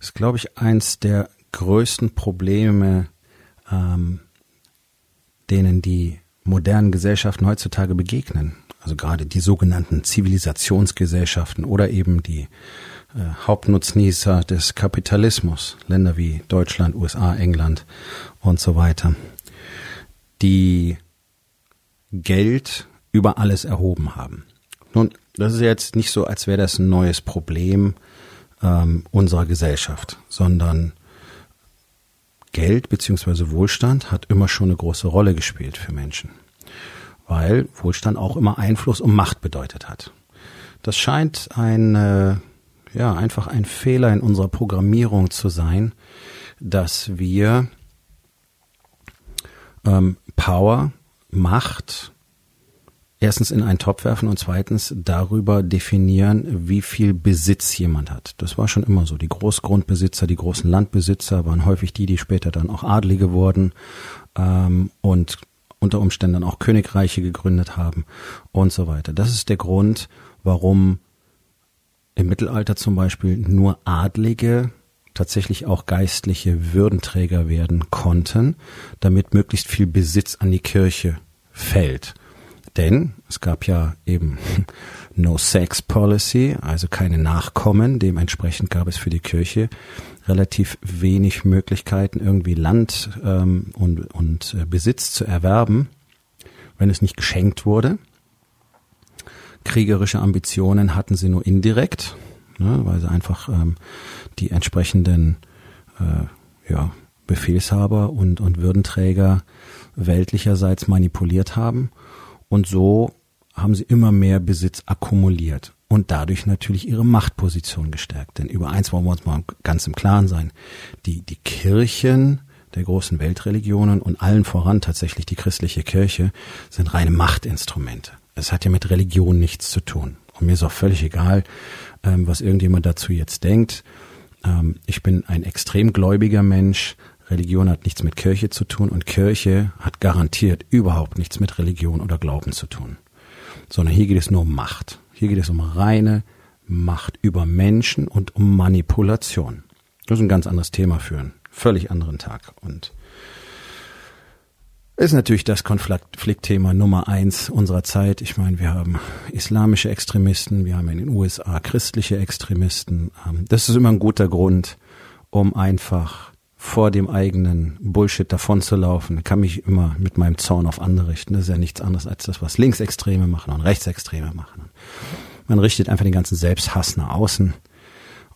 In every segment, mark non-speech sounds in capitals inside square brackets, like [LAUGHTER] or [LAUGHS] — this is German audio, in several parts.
ist, glaube ich, eins der größten Probleme, ähm, denen die modernen Gesellschaften heutzutage begegnen. Also gerade die sogenannten Zivilisationsgesellschaften oder eben die äh, Hauptnutznießer des Kapitalismus, Länder wie Deutschland, USA, England und so weiter, die Geld über alles erhoben haben. Nun, das ist jetzt nicht so, als wäre das ein neues Problem ähm, unserer Gesellschaft, sondern Geld beziehungsweise Wohlstand hat immer schon eine große Rolle gespielt für Menschen, weil Wohlstand auch immer Einfluss und Macht bedeutet hat. Das scheint ein, äh, ja, einfach ein Fehler in unserer Programmierung zu sein, dass wir ähm, Power, Macht erstens in einen Topf werfen und zweitens darüber definieren, wie viel Besitz jemand hat. Das war schon immer so. Die Großgrundbesitzer, die großen Landbesitzer waren häufig die, die später dann auch Adlige wurden ähm, und unter Umständen auch Königreiche gegründet haben und so weiter. Das ist der Grund, warum im Mittelalter zum Beispiel nur Adlige tatsächlich auch geistliche Würdenträger werden konnten, damit möglichst viel Besitz an die Kirche fällt. Denn es gab ja eben [LAUGHS] No Sex Policy, also keine Nachkommen. Dementsprechend gab es für die Kirche relativ wenig Möglichkeiten, irgendwie Land ähm, und, und äh, Besitz zu erwerben, wenn es nicht geschenkt wurde. Kriegerische Ambitionen hatten sie nur indirekt, ne, weil sie einfach ähm, die entsprechenden äh, ja, Befehlshaber und, und Würdenträger weltlicherseits manipuliert haben. Und so haben sie immer mehr Besitz akkumuliert und dadurch natürlich ihre Machtposition gestärkt. Denn über eins wollen wir uns mal ganz im Klaren sein. Die, die Kirchen der großen Weltreligionen und allen voran tatsächlich die christliche Kirche sind reine Machtinstrumente. Es hat ja mit Religion nichts zu tun. Und mir ist auch völlig egal, ähm, was irgendjemand dazu jetzt denkt. Ähm, ich bin ein extrem gläubiger Mensch. Religion hat nichts mit Kirche zu tun und Kirche hat garantiert überhaupt nichts mit Religion oder Glauben zu tun. Sondern hier geht es nur um Macht. Hier geht es um reine Macht über Menschen und um Manipulation. Das ist ein ganz anderes Thema für einen völlig anderen Tag. Und ist natürlich das Konfliktthema Nummer eins unserer Zeit. Ich meine, wir haben islamische Extremisten, wir haben in den USA christliche Extremisten. Ähm, das ist immer ein guter Grund, um einfach vor dem eigenen Bullshit davonzulaufen, kann mich immer mit meinem Zorn auf andere richten. Das ist ja nichts anderes als das, was Linksextreme machen und Rechtsextreme machen. Man richtet einfach den ganzen Selbsthass nach außen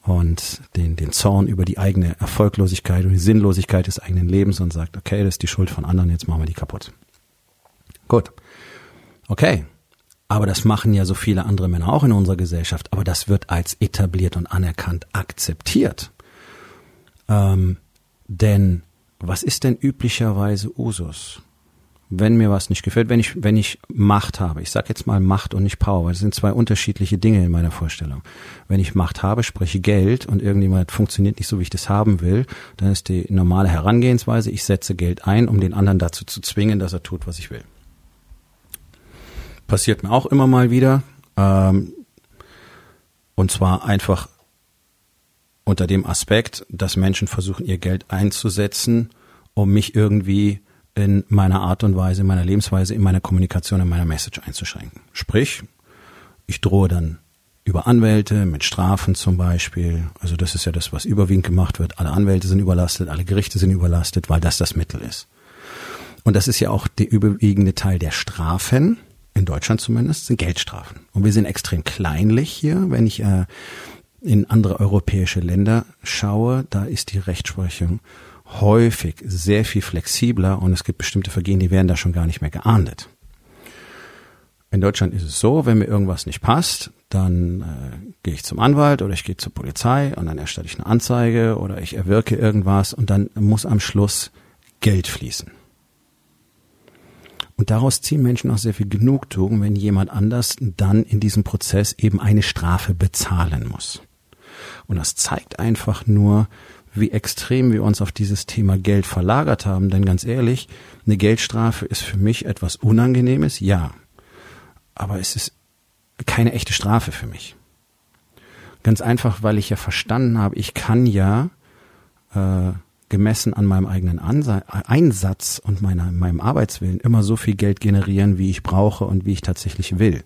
und den, den Zorn über die eigene Erfolglosigkeit und die Sinnlosigkeit des eigenen Lebens und sagt, okay, das ist die Schuld von anderen, jetzt machen wir die kaputt. Gut. Okay. Aber das machen ja so viele andere Männer auch in unserer Gesellschaft. Aber das wird als etabliert und anerkannt akzeptiert. Ähm, denn was ist denn üblicherweise Usus? Wenn mir was nicht gefällt, wenn ich, wenn ich Macht habe, ich sage jetzt mal Macht und nicht Power, weil das sind zwei unterschiedliche Dinge in meiner Vorstellung. Wenn ich Macht habe, spreche Geld und irgendjemand funktioniert nicht so, wie ich das haben will, dann ist die normale Herangehensweise, ich setze Geld ein, um den anderen dazu zu zwingen, dass er tut, was ich will. Passiert mir auch immer mal wieder. Ähm, und zwar einfach unter dem Aspekt, dass Menschen versuchen, ihr Geld einzusetzen, um mich irgendwie in meiner Art und Weise, in meiner Lebensweise, in meiner Kommunikation, in meiner Message einzuschränken. Sprich, ich drohe dann über Anwälte mit Strafen zum Beispiel. Also das ist ja das, was überwiegend gemacht wird. Alle Anwälte sind überlastet, alle Gerichte sind überlastet, weil das das Mittel ist. Und das ist ja auch der überwiegende Teil der Strafen, in Deutschland zumindest, sind Geldstrafen. Und wir sind extrem kleinlich hier. Wenn ich äh, in andere europäische Länder schaue, da ist die Rechtsprechung häufig sehr viel flexibler und es gibt bestimmte Vergehen, die werden da schon gar nicht mehr geahndet. In Deutschland ist es so, wenn mir irgendwas nicht passt, dann äh, gehe ich zum Anwalt oder ich gehe zur Polizei und dann erstelle ich eine Anzeige oder ich erwirke irgendwas und dann muss am Schluss Geld fließen. Und daraus ziehen Menschen auch sehr viel Genugtuung, wenn jemand anders dann in diesem Prozess eben eine Strafe bezahlen muss. Und das zeigt einfach nur, wie extrem wir uns auf dieses Thema Geld verlagert haben. Denn ganz ehrlich, eine Geldstrafe ist für mich etwas Unangenehmes, ja. Aber es ist keine echte Strafe für mich. Ganz einfach, weil ich ja verstanden habe, ich kann ja äh, gemessen an meinem eigenen Anse Einsatz und meiner, meinem Arbeitswillen immer so viel Geld generieren, wie ich brauche und wie ich tatsächlich will.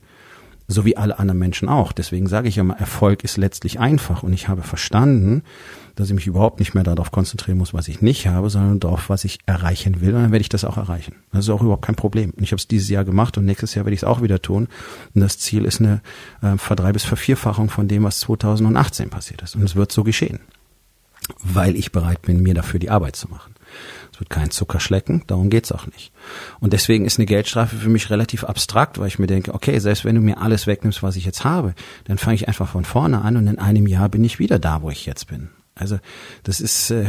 So wie alle anderen Menschen auch. Deswegen sage ich immer, Erfolg ist letztlich einfach. Und ich habe verstanden, dass ich mich überhaupt nicht mehr darauf konzentrieren muss, was ich nicht habe, sondern darauf, was ich erreichen will. Und dann werde ich das auch erreichen. Das ist auch überhaupt kein Problem. Und ich habe es dieses Jahr gemacht und nächstes Jahr werde ich es auch wieder tun. Und das Ziel ist eine äh, Verdrei- bis Vervierfachung von dem, was 2018 passiert ist. Und es wird so geschehen. Weil ich bereit bin, mir dafür die Arbeit zu machen. Es wird kein Zucker schlecken, darum geht's auch nicht. Und deswegen ist eine Geldstrafe für mich relativ abstrakt, weil ich mir denke, okay, selbst wenn du mir alles wegnimmst, was ich jetzt habe, dann fange ich einfach von vorne an und in einem Jahr bin ich wieder da, wo ich jetzt bin. Also das ist, äh,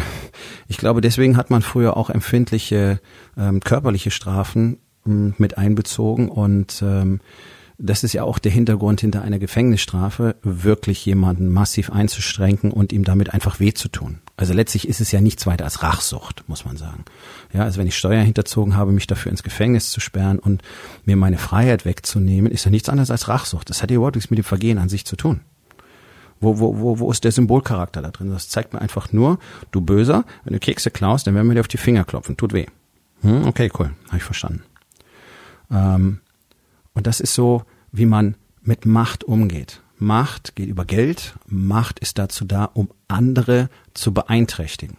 ich glaube, deswegen hat man früher auch empfindliche ähm, körperliche Strafen ähm, mit einbezogen und ähm, das ist ja auch der Hintergrund hinter einer Gefängnisstrafe, wirklich jemanden massiv einzuschränken und ihm damit einfach weh zu tun. Also letztlich ist es ja nichts weiter als Rachsucht, muss man sagen. Ja, also wenn ich Steuer hinterzogen habe, mich dafür ins Gefängnis zu sperren und mir meine Freiheit wegzunehmen, ist ja nichts anderes als Rachsucht. Das hat ja überhaupt nichts mit dem Vergehen an sich zu tun. Wo, wo, wo, wo ist der Symbolcharakter da drin? Das zeigt mir einfach nur, du Böser, wenn du Kekse klaust, dann werden wir dir auf die Finger klopfen. Tut weh. Hm, okay, cool. Habe ich verstanden. Ähm, und das ist so, wie man mit Macht umgeht. Macht geht über Geld. Macht ist dazu da, um andere zu beeinträchtigen.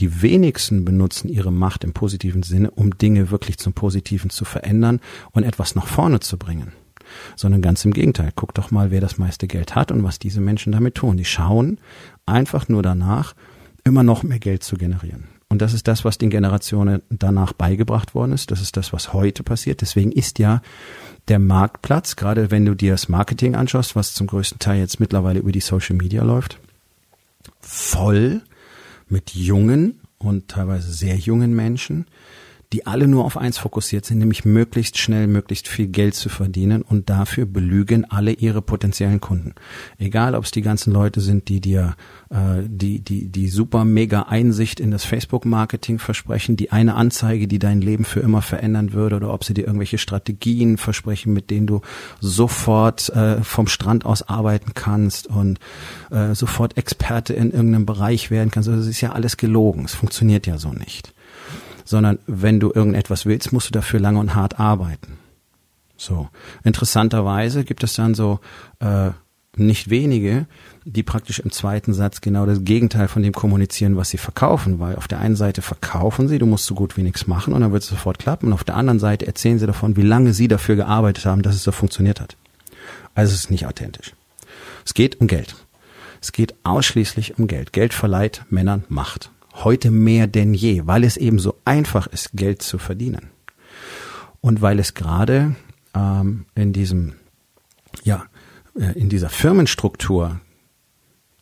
Die wenigsten benutzen ihre Macht im positiven Sinne, um Dinge wirklich zum Positiven zu verändern und etwas nach vorne zu bringen. Sondern ganz im Gegenteil. Guck doch mal, wer das meiste Geld hat und was diese Menschen damit tun. Die schauen einfach nur danach, immer noch mehr Geld zu generieren. Und das ist das, was den Generationen danach beigebracht worden ist. Das ist das, was heute passiert. Deswegen ist ja der Marktplatz, gerade wenn du dir das Marketing anschaust, was zum größten Teil jetzt mittlerweile über die Social Media läuft, voll mit jungen und teilweise sehr jungen Menschen, die alle nur auf eins fokussiert sind, nämlich möglichst schnell, möglichst viel Geld zu verdienen und dafür belügen alle ihre potenziellen Kunden. Egal, ob es die ganzen Leute sind, die dir äh, die, die, die super mega Einsicht in das Facebook-Marketing versprechen, die eine Anzeige, die dein Leben für immer verändern würde, oder ob sie dir irgendwelche Strategien versprechen, mit denen du sofort äh, vom Strand aus arbeiten kannst und äh, sofort Experte in irgendeinem Bereich werden kannst. Also das ist ja alles gelogen. Es funktioniert ja so nicht sondern wenn du irgendetwas willst, musst du dafür lange und hart arbeiten. So. Interessanterweise gibt es dann so äh, nicht wenige, die praktisch im zweiten Satz genau das Gegenteil von dem kommunizieren, was sie verkaufen, weil auf der einen Seite verkaufen sie, du musst so gut wie nichts machen und dann wird es sofort klappen und auf der anderen Seite erzählen sie davon, wie lange sie dafür gearbeitet haben, dass es so funktioniert hat. Also es ist nicht authentisch. Es geht um Geld. Es geht ausschließlich um Geld. Geld verleiht Männern Macht heute mehr denn je, weil es eben so einfach ist, Geld zu verdienen. Und weil es gerade ähm, in diesem, ja, äh, in dieser Firmenstruktur,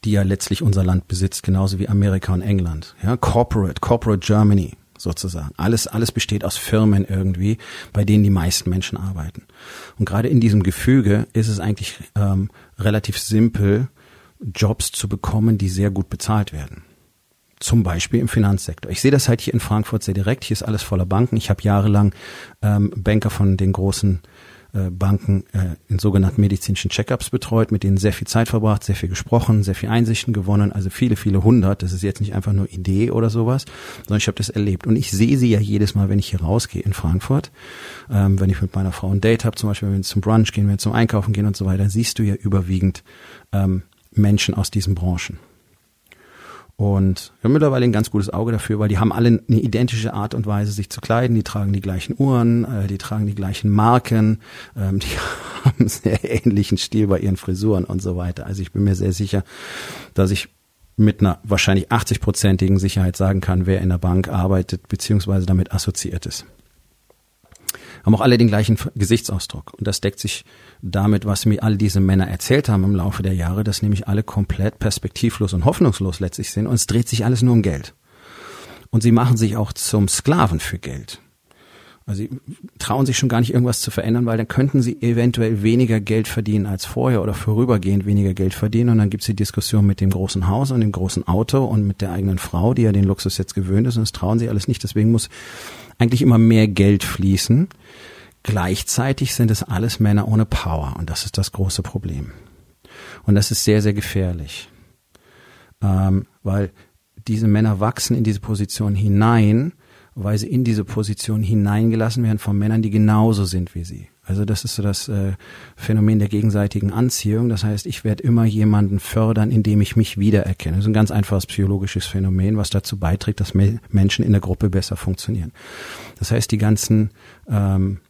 die ja letztlich unser Land besitzt, genauso wie Amerika und England, ja, Corporate, Corporate Germany sozusagen. Alles, alles besteht aus Firmen irgendwie, bei denen die meisten Menschen arbeiten. Und gerade in diesem Gefüge ist es eigentlich ähm, relativ simpel, Jobs zu bekommen, die sehr gut bezahlt werden. Zum Beispiel im Finanzsektor. Ich sehe das halt hier in Frankfurt sehr direkt. Hier ist alles voller Banken. Ich habe jahrelang ähm, Banker von den großen äh, Banken äh, in sogenannten medizinischen Checkups betreut, mit denen sehr viel Zeit verbracht, sehr viel gesprochen, sehr viel Einsichten gewonnen, also viele, viele hundert. Das ist jetzt nicht einfach nur Idee oder sowas, sondern ich habe das erlebt. Und ich sehe sie ja jedes Mal, wenn ich hier rausgehe in Frankfurt, ähm, wenn ich mit meiner Frau ein Date habe, zum Beispiel wenn wir zum Brunch gehen, wenn wir zum Einkaufen gehen und so weiter, siehst du ja überwiegend ähm, Menschen aus diesen Branchen. Und wir haben mittlerweile ein ganz gutes Auge dafür, weil die haben alle eine identische Art und Weise, sich zu kleiden. Die tragen die gleichen Uhren, äh, die tragen die gleichen Marken, ähm, die [LAUGHS] haben einen sehr ähnlichen Stil bei ihren Frisuren und so weiter. Also ich bin mir sehr sicher, dass ich mit einer wahrscheinlich 80-prozentigen Sicherheit sagen kann, wer in der Bank arbeitet beziehungsweise damit assoziiert ist. Haben auch alle den gleichen Gesichtsausdruck. Und das deckt sich damit, was mir all diese Männer erzählt haben im Laufe der Jahre, dass nämlich alle komplett perspektivlos und hoffnungslos letztlich sind und es dreht sich alles nur um Geld. Und sie machen sich auch zum Sklaven für Geld. Also sie trauen sich schon gar nicht irgendwas zu verändern, weil dann könnten sie eventuell weniger Geld verdienen als vorher oder vorübergehend weniger Geld verdienen. Und dann gibt's die Diskussion mit dem großen Haus und dem großen Auto und mit der eigenen Frau, die ja den Luxus jetzt gewöhnt ist. Und das trauen sie alles nicht. Deswegen muss eigentlich immer mehr Geld fließen. Gleichzeitig sind es alles Männer ohne Power. Und das ist das große Problem. Und das ist sehr, sehr gefährlich. Ähm, weil diese Männer wachsen in diese Position hinein weil sie in diese Position hineingelassen werden von Männern, die genauso sind wie sie. Also das ist so das äh, Phänomen der gegenseitigen Anziehung. Das heißt, ich werde immer jemanden fördern, indem ich mich wiedererkenne. Das ist ein ganz einfaches psychologisches Phänomen, was dazu beiträgt, dass Menschen in der Gruppe besser funktionieren. Das heißt, die ganzen ähm,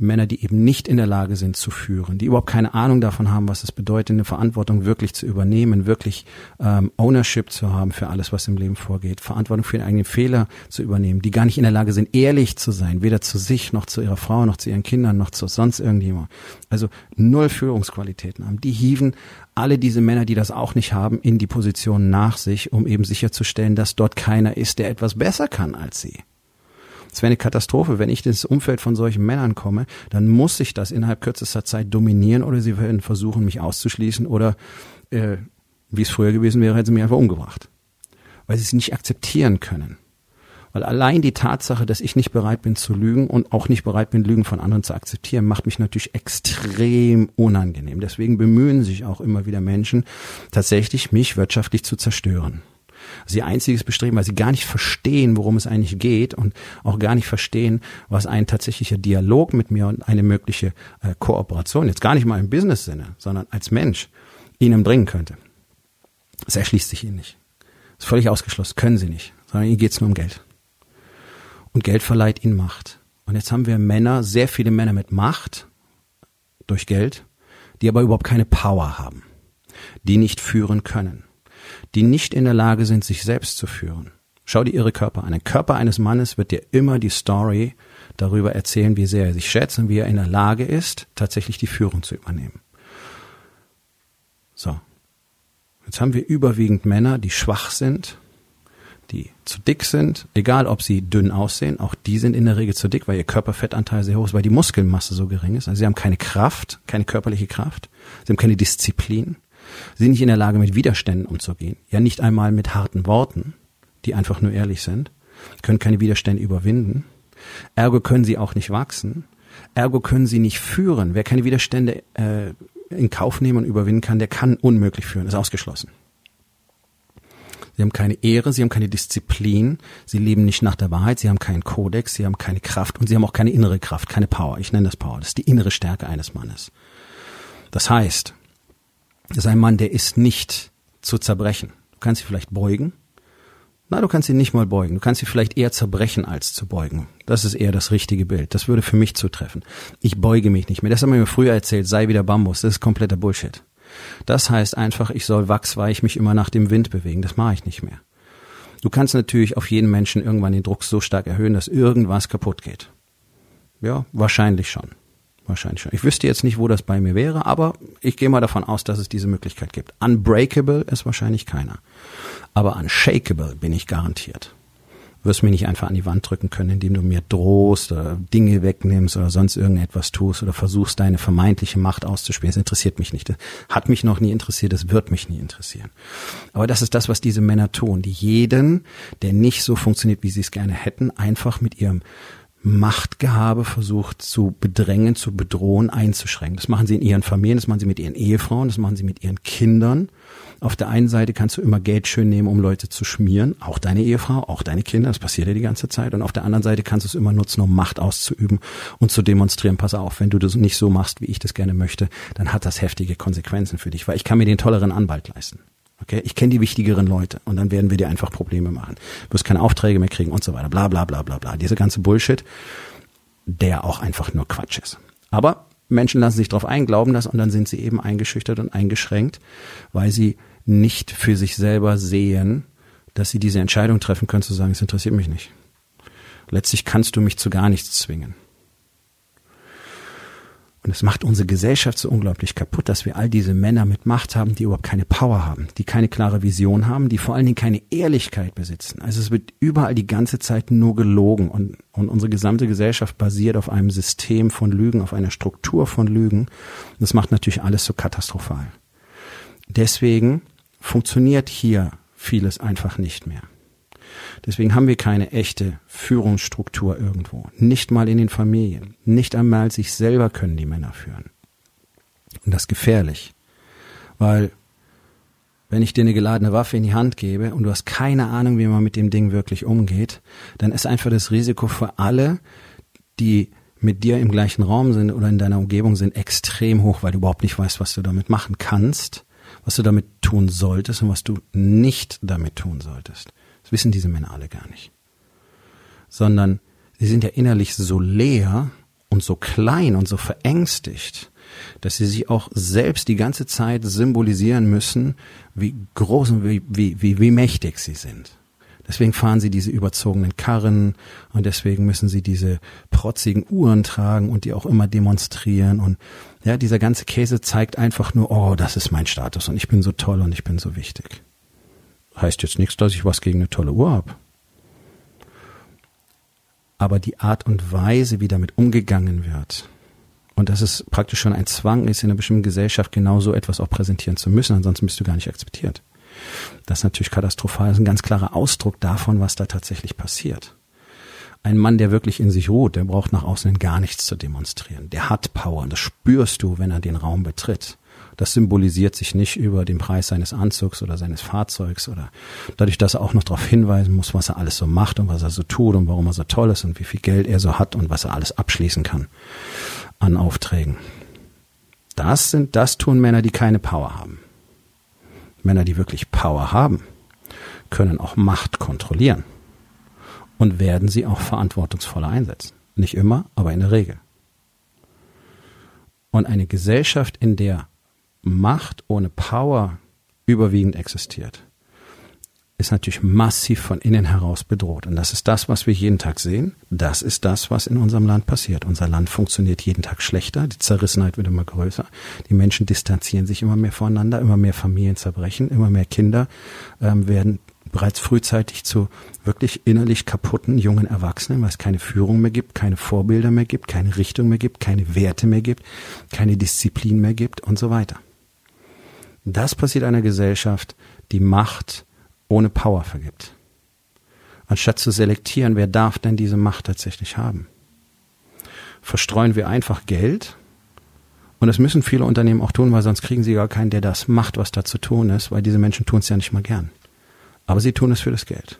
Männer, die eben nicht in der Lage sind zu führen, die überhaupt keine Ahnung davon haben, was es bedeutet, eine Verantwortung wirklich zu übernehmen, wirklich ähm, Ownership zu haben für alles, was im Leben vorgeht, Verantwortung für den eigenen Fehler zu übernehmen, die gar nicht in der Lage sind, ehrlich zu sein, weder zu sich noch zu ihrer Frau, noch zu ihren Kindern, noch zu sonst irgendjemand. Also null Führungsqualitäten haben. Die hieven alle diese Männer, die das auch nicht haben, in die Position nach sich, um eben sicherzustellen, dass dort keiner ist, der etwas besser kann als sie. Es wäre eine Katastrophe, wenn ich ins Umfeld von solchen Männern komme, dann muss ich das innerhalb kürzester Zeit dominieren oder sie werden versuchen, mich auszuschließen oder äh, wie es früher gewesen wäre, hätten sie mich einfach umgebracht. Weil sie es nicht akzeptieren können. Weil allein die Tatsache, dass ich nicht bereit bin zu lügen und auch nicht bereit bin, Lügen von anderen zu akzeptieren, macht mich natürlich extrem unangenehm. Deswegen bemühen sich auch immer wieder Menschen, tatsächlich mich wirtschaftlich zu zerstören. Ist ihr einziges Bestreben, weil sie gar nicht verstehen, worum es eigentlich geht und auch gar nicht verstehen, was ein tatsächlicher Dialog mit mir und eine mögliche äh, Kooperation, jetzt gar nicht mal im Business-Sinne, sondern als Mensch, ihnen bringen könnte. Das erschließt sich ihnen nicht. Das ist völlig ausgeschlossen, können sie nicht, sondern ihnen geht es nur um Geld. Und Geld verleiht ihnen Macht. Und jetzt haben wir Männer, sehr viele Männer mit Macht durch Geld, die aber überhaupt keine Power haben, die nicht führen können die nicht in der Lage sind, sich selbst zu führen. Schau dir ihre Körper an. Ein Körper eines Mannes wird dir immer die Story darüber erzählen, wie sehr er sich schätzt und wie er in der Lage ist, tatsächlich die Führung zu übernehmen. So. Jetzt haben wir überwiegend Männer, die schwach sind, die zu dick sind, egal ob sie dünn aussehen, auch die sind in der Regel zu dick, weil ihr Körperfettanteil sehr hoch ist, weil die Muskelmasse so gering ist. Also sie haben keine Kraft, keine körperliche Kraft, sie haben keine Disziplin, Sie sind nicht in der Lage, mit Widerständen umzugehen. Ja, nicht einmal mit harten Worten, die einfach nur ehrlich sind. Sie können keine Widerstände überwinden. Ergo können sie auch nicht wachsen. Ergo können sie nicht führen. Wer keine Widerstände äh, in Kauf nehmen und überwinden kann, der kann unmöglich führen. ist ausgeschlossen. Sie haben keine Ehre, sie haben keine Disziplin, sie leben nicht nach der Wahrheit, sie haben keinen Kodex, sie haben keine Kraft und sie haben auch keine innere Kraft, keine Power. Ich nenne das Power. Das ist die innere Stärke eines Mannes. Das heißt, ist ein Mann, der ist nicht zu zerbrechen. Du kannst sie vielleicht beugen. Na, du kannst sie nicht mal beugen. Du kannst sie vielleicht eher zerbrechen als zu beugen. Das ist eher das richtige Bild. Das würde für mich zutreffen. Ich beuge mich nicht mehr. Das haben wir mir früher erzählt. Sei wieder Bambus. Das ist kompletter Bullshit. Das heißt einfach, ich soll wachsweich mich immer nach dem Wind bewegen. Das mache ich nicht mehr. Du kannst natürlich auf jeden Menschen irgendwann den Druck so stark erhöhen, dass irgendwas kaputt geht. Ja, wahrscheinlich schon. Wahrscheinlich schon. Ich wüsste jetzt nicht, wo das bei mir wäre, aber ich gehe mal davon aus, dass es diese Möglichkeit gibt. Unbreakable ist wahrscheinlich keiner. Aber unshakable bin ich garantiert. Du wirst mich nicht einfach an die Wand drücken können, indem du mir drohst oder Dinge wegnimmst oder sonst irgendetwas tust oder versuchst, deine vermeintliche Macht auszuspielen. Das interessiert mich nicht. Das hat mich noch nie interessiert, das wird mich nie interessieren. Aber das ist das, was diese Männer tun, die jeden, der nicht so funktioniert, wie sie es gerne hätten, einfach mit ihrem Machtgehabe versucht zu bedrängen, zu bedrohen, einzuschränken. Das machen sie in ihren Familien, das machen sie mit ihren Ehefrauen, das machen sie mit ihren Kindern. Auf der einen Seite kannst du immer Geld schön nehmen, um Leute zu schmieren, auch deine Ehefrau, auch deine Kinder, das passiert ja die ganze Zeit. Und auf der anderen Seite kannst du es immer nutzen, um Macht auszuüben und zu demonstrieren, pass auf, wenn du das nicht so machst, wie ich das gerne möchte, dann hat das heftige Konsequenzen für dich, weil ich kann mir den tolleren Anwalt leisten. Okay, ich kenne die wichtigeren Leute und dann werden wir dir einfach Probleme machen. Du wirst keine Aufträge mehr kriegen und so weiter. Bla bla bla bla bla. Diese ganze Bullshit, der auch einfach nur Quatsch ist. Aber Menschen lassen sich darauf ein, glauben das und dann sind sie eben eingeschüchtert und eingeschränkt, weil sie nicht für sich selber sehen, dass sie diese Entscheidung treffen können, zu sagen, es interessiert mich nicht. Letztlich kannst du mich zu gar nichts zwingen. Und es macht unsere Gesellschaft so unglaublich kaputt, dass wir all diese Männer mit Macht haben, die überhaupt keine Power haben, die keine klare Vision haben, die vor allen Dingen keine Ehrlichkeit besitzen. Also es wird überall die ganze Zeit nur gelogen und, und unsere gesamte Gesellschaft basiert auf einem System von Lügen, auf einer Struktur von Lügen. Das macht natürlich alles so katastrophal. Deswegen funktioniert hier vieles einfach nicht mehr. Deswegen haben wir keine echte Führungsstruktur irgendwo. Nicht mal in den Familien. Nicht einmal sich selber können die Männer führen. Und das ist gefährlich. Weil wenn ich dir eine geladene Waffe in die Hand gebe und du hast keine Ahnung, wie man mit dem Ding wirklich umgeht, dann ist einfach das Risiko für alle, die mit dir im gleichen Raum sind oder in deiner Umgebung sind, extrem hoch, weil du überhaupt nicht weißt, was du damit machen kannst, was du damit tun solltest und was du nicht damit tun solltest. Das wissen diese Männer alle gar nicht. Sondern sie sind ja innerlich so leer und so klein und so verängstigt, dass sie sich auch selbst die ganze Zeit symbolisieren müssen, wie groß und wie, wie, wie, wie mächtig sie sind. Deswegen fahren sie diese überzogenen Karren und deswegen müssen sie diese protzigen Uhren tragen und die auch immer demonstrieren. Und ja, dieser ganze Käse zeigt einfach nur, oh, das ist mein Status und ich bin so toll und ich bin so wichtig heißt jetzt nichts, dass ich was gegen eine tolle Uhr habe. Aber die Art und Weise, wie damit umgegangen wird, und dass es praktisch schon ein Zwang ist, in einer bestimmten Gesellschaft genau so etwas auch präsentieren zu müssen, ansonsten bist du gar nicht akzeptiert. Das ist natürlich katastrophal. Das ist ein ganz klarer Ausdruck davon, was da tatsächlich passiert. Ein Mann, der wirklich in sich ruht, der braucht nach außen gar nichts zu demonstrieren. Der hat Power und das spürst du, wenn er den Raum betritt. Das symbolisiert sich nicht über den Preis seines Anzugs oder seines Fahrzeugs oder dadurch, dass er auch noch darauf hinweisen muss, was er alles so macht und was er so tut und warum er so toll ist und wie viel Geld er so hat und was er alles abschließen kann an Aufträgen. Das sind, das tun Männer, die keine Power haben. Männer, die wirklich Power haben, können auch Macht kontrollieren und werden sie auch verantwortungsvoller einsetzen. Nicht immer, aber in der Regel. Und eine Gesellschaft, in der Macht ohne Power überwiegend existiert, ist natürlich massiv von innen heraus bedroht. Und das ist das, was wir jeden Tag sehen. Das ist das, was in unserem Land passiert. Unser Land funktioniert jeden Tag schlechter. Die Zerrissenheit wird immer größer. Die Menschen distanzieren sich immer mehr voneinander. Immer mehr Familien zerbrechen. Immer mehr Kinder ähm, werden bereits frühzeitig zu wirklich innerlich kaputten jungen Erwachsenen, weil es keine Führung mehr gibt, keine Vorbilder mehr gibt, keine Richtung mehr gibt, keine Werte mehr gibt, keine Disziplin mehr gibt und so weiter. Das passiert einer Gesellschaft, die Macht ohne Power vergibt. Anstatt zu selektieren, wer darf denn diese Macht tatsächlich haben? Verstreuen wir einfach Geld und das müssen viele Unternehmen auch tun, weil sonst kriegen sie gar keinen, der das macht, was da zu tun ist, weil diese Menschen tun es ja nicht mal gern. Aber sie tun es für das Geld.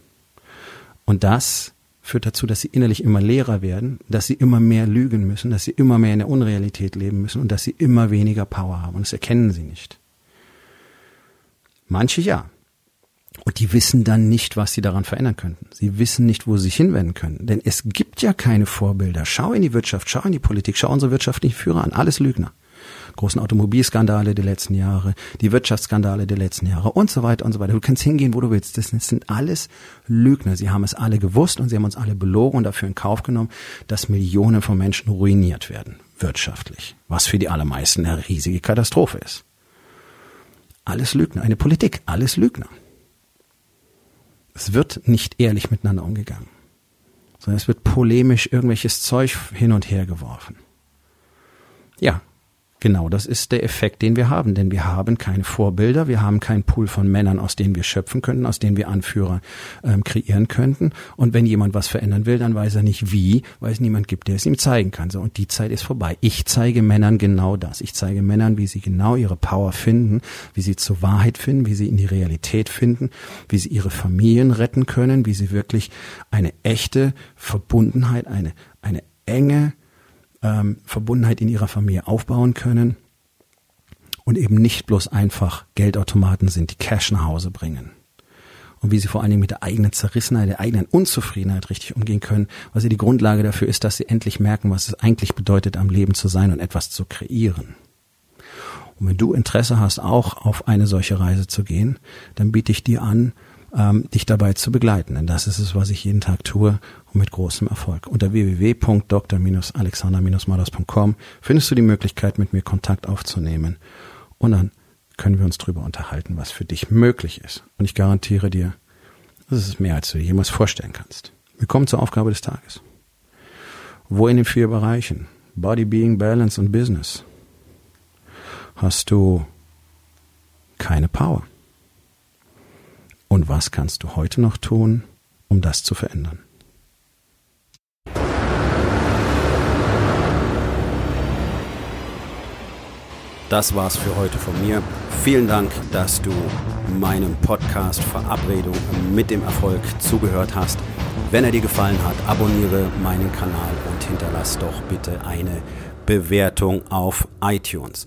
Und das führt dazu, dass sie innerlich immer leerer werden, dass sie immer mehr lügen müssen, dass sie immer mehr in der Unrealität leben müssen und dass sie immer weniger Power haben. Und das erkennen sie nicht. Manche ja. Und die wissen dann nicht, was sie daran verändern könnten. Sie wissen nicht, wo sie sich hinwenden können. Denn es gibt ja keine Vorbilder. Schau in die Wirtschaft, schau in die Politik, schau unsere wirtschaftlichen Führer an. Alles Lügner. Großen Automobilskandale der letzten Jahre, die Wirtschaftsskandale der letzten Jahre und so weiter und so weiter. Du kannst hingehen, wo du willst. Das sind alles Lügner. Sie haben es alle gewusst und sie haben uns alle belogen und dafür in Kauf genommen, dass Millionen von Menschen ruiniert werden. Wirtschaftlich. Was für die allermeisten eine riesige Katastrophe ist. Alles Lügner. Eine Politik, alles Lügner. Es wird nicht ehrlich miteinander umgegangen, sondern es wird polemisch irgendwelches Zeug hin und her geworfen. Ja, Genau, das ist der Effekt, den wir haben, denn wir haben keine Vorbilder, wir haben keinen Pool von Männern, aus denen wir schöpfen könnten, aus denen wir Anführer ähm, kreieren könnten. Und wenn jemand was verändern will, dann weiß er nicht wie, weil es niemand gibt, der es ihm zeigen kann. So, und die Zeit ist vorbei. Ich zeige Männern genau das. Ich zeige Männern, wie sie genau ihre Power finden, wie sie zur Wahrheit finden, wie sie in die Realität finden, wie sie ihre Familien retten können, wie sie wirklich eine echte Verbundenheit, eine, eine enge ähm, Verbundenheit in ihrer Familie aufbauen können und eben nicht bloß einfach Geldautomaten sind, die Cash nach Hause bringen. Und wie sie vor allen Dingen mit der eigenen Zerrissenheit, der eigenen Unzufriedenheit richtig umgehen können, was ja die Grundlage dafür ist, dass sie endlich merken, was es eigentlich bedeutet, am Leben zu sein und etwas zu kreieren. Und wenn du Interesse hast, auch auf eine solche Reise zu gehen, dann biete ich dir an, ähm, dich dabei zu begleiten. Denn das ist es, was ich jeden Tag tue und mit großem Erfolg. Unter www.dr-alexander-mados.com findest du die Möglichkeit, mit mir Kontakt aufzunehmen. Und dann können wir uns darüber unterhalten, was für dich möglich ist. Und ich garantiere dir, das ist mehr, als du dir jemals vorstellen kannst. Wir kommen zur Aufgabe des Tages. Wo in den vier Bereichen Body, Being, Balance und Business hast du keine Power? Und was kannst du heute noch tun, um das zu verändern? Das war's für heute von mir. Vielen Dank, dass du meinem Podcast Verabredung mit dem Erfolg zugehört hast. Wenn er dir gefallen hat, abonniere meinen Kanal und hinterlass doch bitte eine Bewertung auf iTunes.